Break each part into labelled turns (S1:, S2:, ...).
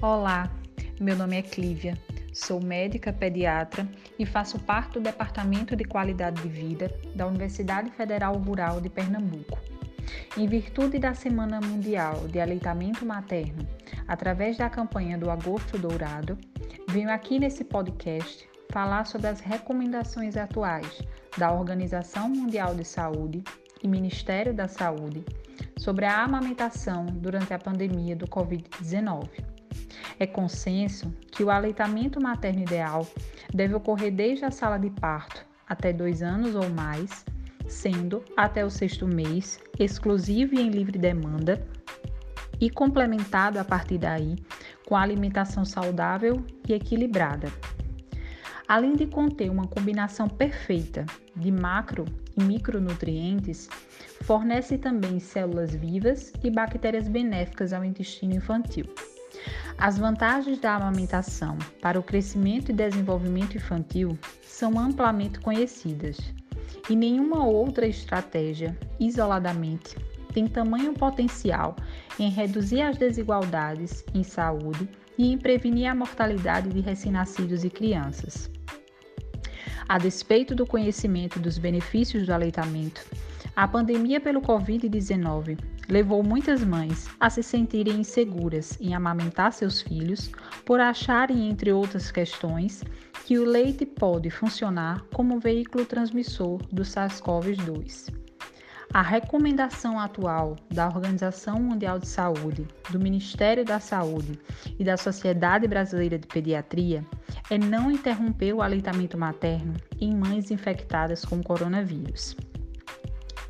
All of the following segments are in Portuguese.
S1: Olá, meu nome é Clívia, sou médica pediatra e faço parte do Departamento de Qualidade de Vida da Universidade Federal Rural de Pernambuco. Em virtude da Semana Mundial de Aleitamento Materno, através da campanha do Agosto Dourado, venho aqui nesse podcast falar sobre as recomendações atuais da Organização Mundial de Saúde e Ministério da Saúde sobre a amamentação durante a pandemia do Covid-19. É consenso que o aleitamento materno ideal deve ocorrer desde a sala de parto até dois anos ou mais, sendo até o sexto mês exclusivo e em livre demanda, e complementado a partir daí com a alimentação saudável e equilibrada. Além de conter uma combinação perfeita de macro e micronutrientes, fornece também células vivas e bactérias benéficas ao intestino infantil. As vantagens da amamentação para o crescimento e desenvolvimento infantil são amplamente conhecidas e nenhuma outra estratégia, isoladamente, tem tamanho potencial em reduzir as desigualdades em saúde e em prevenir a mortalidade de recém-nascidos e crianças. A despeito do conhecimento dos benefícios do aleitamento, a pandemia pelo Covid-19 levou muitas mães a se sentirem inseguras em amamentar seus filhos por acharem, entre outras questões, que o leite pode funcionar como veículo transmissor do SARS-CoV-2. A recomendação atual da Organização Mundial de Saúde, do Ministério da Saúde e da Sociedade Brasileira de Pediatria é não interromper o aleitamento materno em mães infectadas com coronavírus.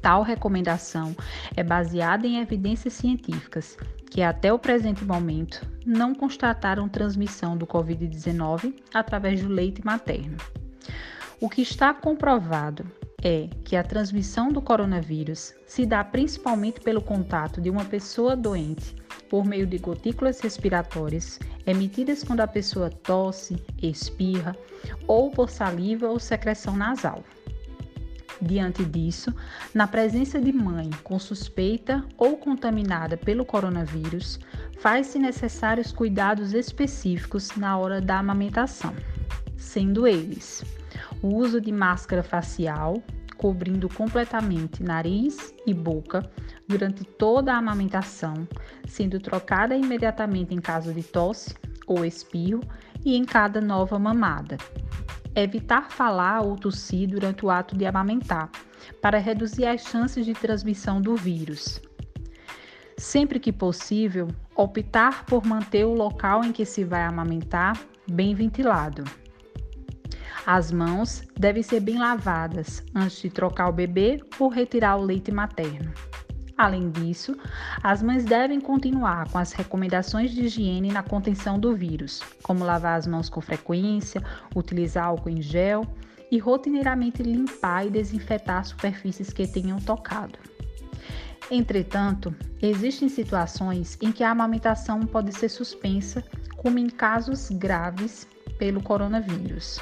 S1: Tal recomendação é baseada em evidências científicas que, até o presente momento, não constataram transmissão do Covid-19 através do leite materno. O que está comprovado é que a transmissão do coronavírus se dá principalmente pelo contato de uma pessoa doente por meio de gotículas respiratórias emitidas quando a pessoa tosse, espirra ou por saliva ou secreção nasal. Diante disso, na presença de mãe com suspeita ou contaminada pelo coronavírus, faz-se necessários cuidados específicos na hora da amamentação, sendo eles o uso de máscara facial, cobrindo completamente nariz e boca durante toda a amamentação, sendo trocada imediatamente em caso de tosse ou espirro e em cada nova mamada evitar falar ou tossir durante o ato de amamentar, para reduzir as chances de transmissão do vírus. Sempre que possível, optar por manter o local em que se vai amamentar bem ventilado. As mãos devem ser bem lavadas antes de trocar o bebê ou retirar o leite materno. Além disso, as mães devem continuar com as recomendações de higiene na contenção do vírus, como lavar as mãos com frequência, utilizar álcool em gel e rotineiramente limpar e desinfetar superfícies que tenham tocado. Entretanto, existem situações em que a amamentação pode ser suspensa, como em casos graves pelo coronavírus.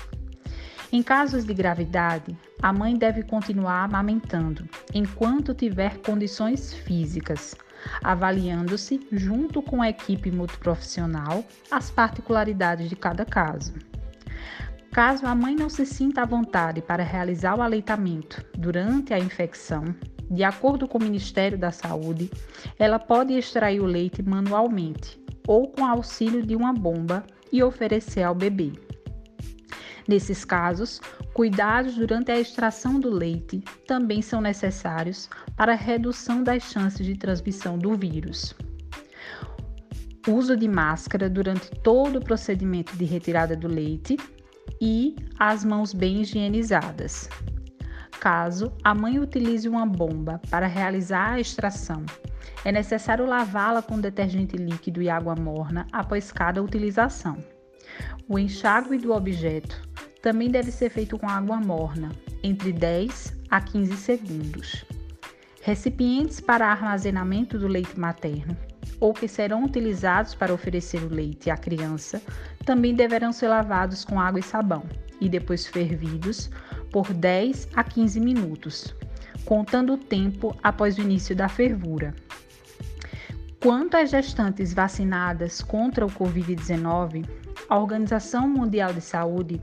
S1: Em casos de gravidade, a mãe deve continuar amamentando enquanto tiver condições físicas, avaliando-se, junto com a equipe multiprofissional, as particularidades de cada caso. Caso a mãe não se sinta à vontade para realizar o aleitamento durante a infecção, de acordo com o Ministério da Saúde, ela pode extrair o leite manualmente ou com auxílio de uma bomba e oferecer ao bebê. Nesses casos, cuidados durante a extração do leite também são necessários para a redução das chances de transmissão do vírus. Uso de máscara durante todo o procedimento de retirada do leite e as mãos bem higienizadas. Caso a mãe utilize uma bomba para realizar a extração, é necessário lavá-la com detergente líquido e água morna após cada utilização. O enxágue do objeto também deve ser feito com água morna, entre 10 a 15 segundos. Recipientes para armazenamento do leite materno ou que serão utilizados para oferecer o leite à criança também deverão ser lavados com água e sabão e depois fervidos por 10 a 15 minutos, contando o tempo após o início da fervura. Quanto às gestantes vacinadas contra o Covid-19, a Organização Mundial de Saúde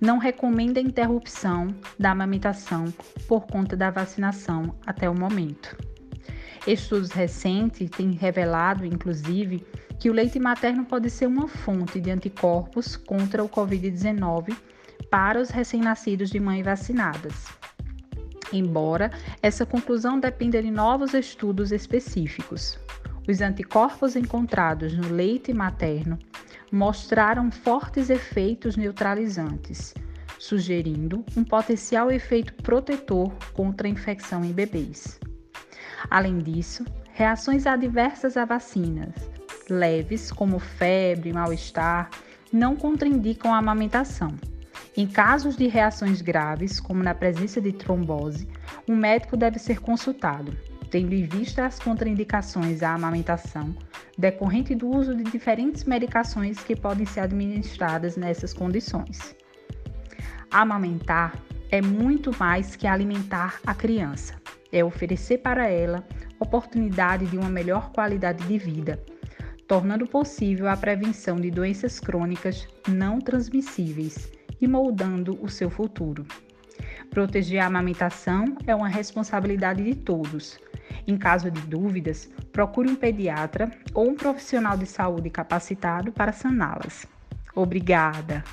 S1: não recomenda a interrupção da amamentação por conta da vacinação até o momento. Estudos recentes têm revelado, inclusive, que o leite materno pode ser uma fonte de anticorpos contra o Covid-19 para os recém-nascidos de mães vacinadas. Embora essa conclusão dependa de novos estudos específicos. Os anticorpos encontrados no leite materno mostraram fortes efeitos neutralizantes, sugerindo um potencial efeito protetor contra a infecção em bebês. Além disso, reações adversas a vacinas, leves como febre e mal-estar, não contraindicam a amamentação. Em casos de reações graves, como na presença de trombose, um médico deve ser consultado tendo em vista as contraindicações à amamentação decorrente do uso de diferentes medicações que podem ser administradas nessas condições. Amamentar é muito mais que alimentar a criança, é oferecer para ela oportunidade de uma melhor qualidade de vida, tornando possível a prevenção de doenças crônicas não transmissíveis e moldando o seu futuro. Proteger a amamentação é uma responsabilidade de todos, em caso de dúvidas, procure um pediatra ou um profissional de saúde capacitado para saná-las. Obrigada!